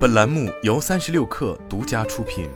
本栏目由三十六氪独家出品。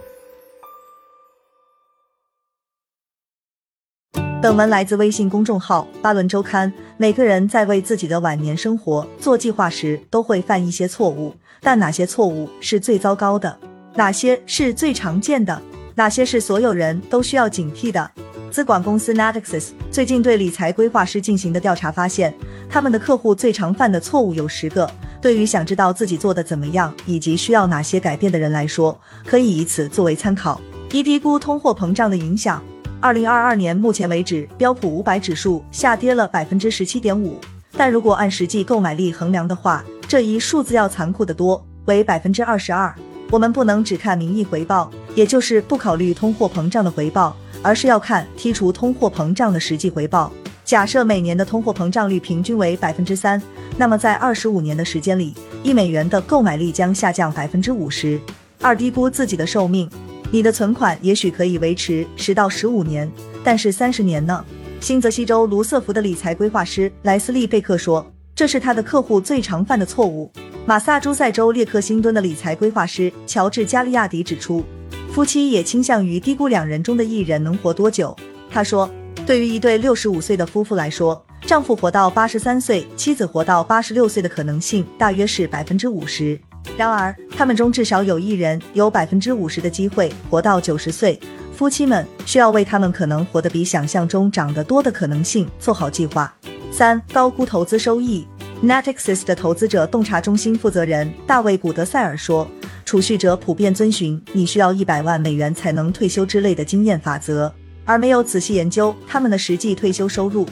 本文来自微信公众号《巴伦周刊》。每个人在为自己的晚年生活做计划时，都会犯一些错误。但哪些错误是最糟糕的？哪些是最常见的？哪些是所有人都需要警惕的？资管公司 Natixis 最近对理财规划师进行的调查发现，他们的客户最常犯的错误有十个。对于想知道自己做的怎么样以及需要哪些改变的人来说，可以以此作为参考。一低估通货膨胀的影响。二零二二年目前为止，标普五百指数下跌了百分之十七点五，但如果按实际购买力衡量的话，这一数字要残酷得多，为百分之二十二。我们不能只看名义回报，也就是不考虑通货膨胀的回报。而是要看剔除通货膨胀的实际回报。假设每年的通货膨胀率平均为百分之三，那么在二十五年的时间里，一美元的购买力将下降百分之五十。二低估自己的寿命，你的存款也许可以维持十到十五年，但是三十年呢？新泽西州卢瑟福的理财规划师莱斯利贝克说，这是他的客户最常犯的错误。马萨诸塞州列克星敦的理财规划师乔治加利亚迪指出。夫妻也倾向于低估两人中的一人能活多久。他说，对于一对六十五岁的夫妇来说，丈夫活到八十三岁，妻子活到八十六岁的可能性大约是百分之五十。然而，他们中至少有一人有百分之五十的机会活到九十岁。夫妻们需要为他们可能活得比想象中长得多的可能性做好计划。三、高估投资收益。Natixis 的投资者洞察中心负责人大卫古德塞尔说。储蓄者普遍遵循“你需要一百万美元才能退休”之类的经验法则，而没有仔细研究他们的实际退休收入。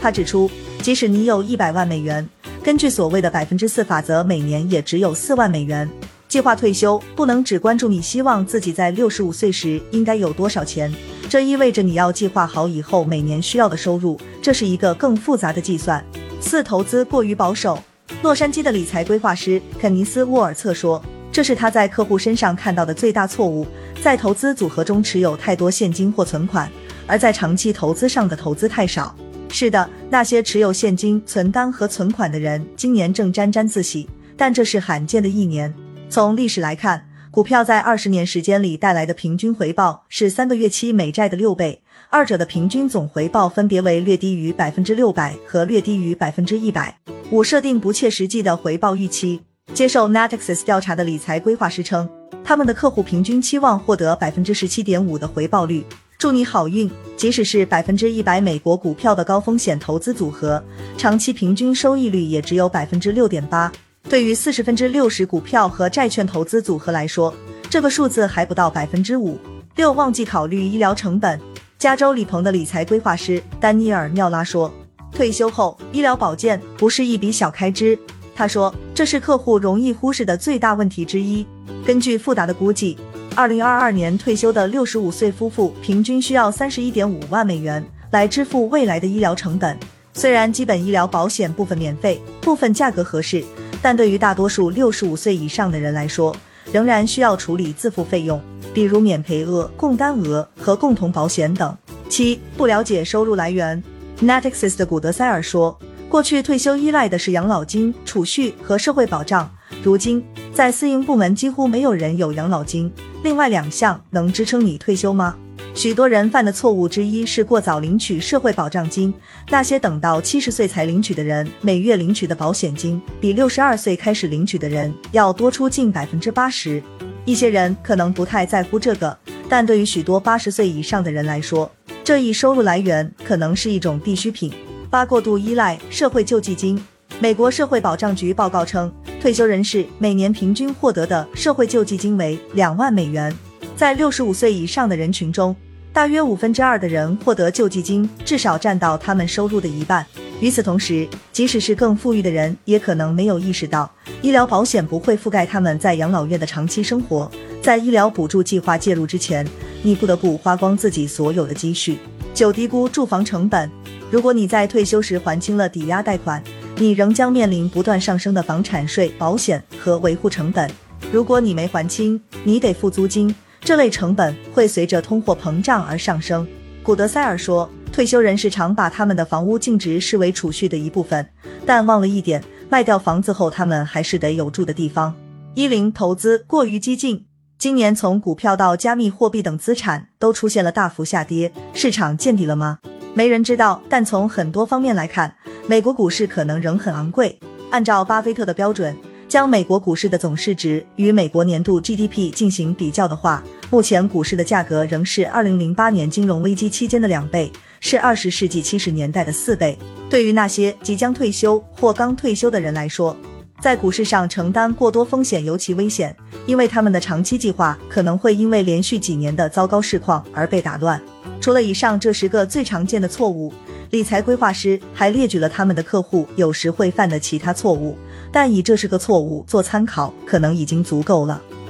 他指出，即使你有一百万美元，根据所谓的百分之四法则，每年也只有四万美元。计划退休不能只关注你希望自己在六十五岁时应该有多少钱，这意味着你要计划好以后每年需要的收入，这是一个更复杂的计算。四、投资过于保守。洛杉矶的理财规划师肯尼斯·沃尔策说。这是他在客户身上看到的最大错误，在投资组合中持有太多现金或存款，而在长期投资上的投资太少。是的，那些持有现金、存单和存款的人今年正沾沾自喜，但这是罕见的一年。从历史来看，股票在二十年时间里带来的平均回报是三个月期美债的六倍，二者的平均总回报分别为略低于百分之六百和略低于百分之一百。五、设定不切实际的回报预期。接受 Natixis 调查的理财规划师称，他们的客户平均期望获得百分之十七点五的回报率。祝你好运！即使是百分之一百美国股票的高风险投资组合，长期平均收益率也只有百分之六点八。对于四十分之六十股票和债券投资组合来说，这个数字还不到百分之五。六，忘记考虑医疗成本。加州里鹏的理财规划师丹尼尔缪拉说，退休后医疗保健不是一笔小开支。他说，这是客户容易忽视的最大问题之一。根据富达的估计，二零二二年退休的六十五岁夫妇平均需要三十一点五万美元来支付未来的医疗成本。虽然基本医疗保险部分免费，部分价格合适，但对于大多数六十五岁以上的人来说，仍然需要处理自付费用，比如免赔额、共担额和共同保险等。七、不了解收入来源。Natixis 的古德塞尔说。过去退休依赖的是养老金、储蓄和社会保障，如今在私营部门几乎没有人有养老金。另外两项能支撑你退休吗？许多人犯的错误之一是过早领取社会保障金。那些等到七十岁才领取的人，每月领取的保险金比六十二岁开始领取的人要多出近百分之八十。一些人可能不太在乎这个，但对于许多八十岁以上的人来说，这一收入来源可能是一种必需品。八过度依赖社会救济金。美国社会保障局报告称，退休人士每年平均获得的社会救济金为两万美元。在六十五岁以上的人群中，大约五分之二的人获得救济金，至少占到他们收入的一半。与此同时，即使是更富裕的人，也可能没有意识到，医疗保险不会覆盖他们在养老院的长期生活。在医疗补助计划介入之前，你不得不花光自己所有的积蓄。九低估住房成本。如果你在退休时还清了抵押贷款，你仍将面临不断上升的房产税、保险和维护成本。如果你没还清，你得付租金，这类成本会随着通货膨胀而上升。古德塞尔说，退休人士常把他们的房屋净值视为储蓄的一部分，但忘了一点，卖掉房子后，他们还是得有住的地方。一零投资过于激进，今年从股票到加密货币等资产都出现了大幅下跌，市场见底了吗？没人知道，但从很多方面来看，美国股市可能仍很昂贵。按照巴菲特的标准，将美国股市的总市值与美国年度 GDP 进行比较的话，目前股市的价格仍是二零零八年金融危机期间的两倍，是二十世纪七十年代的四倍。对于那些即将退休或刚退休的人来说，在股市上承担过多风险尤其危险，因为他们的长期计划可能会因为连续几年的糟糕市况而被打乱。除了以上这十个最常见的错误，理财规划师还列举了他们的客户有时会犯的其他错误，但以这十个错误做参考，可能已经足够了。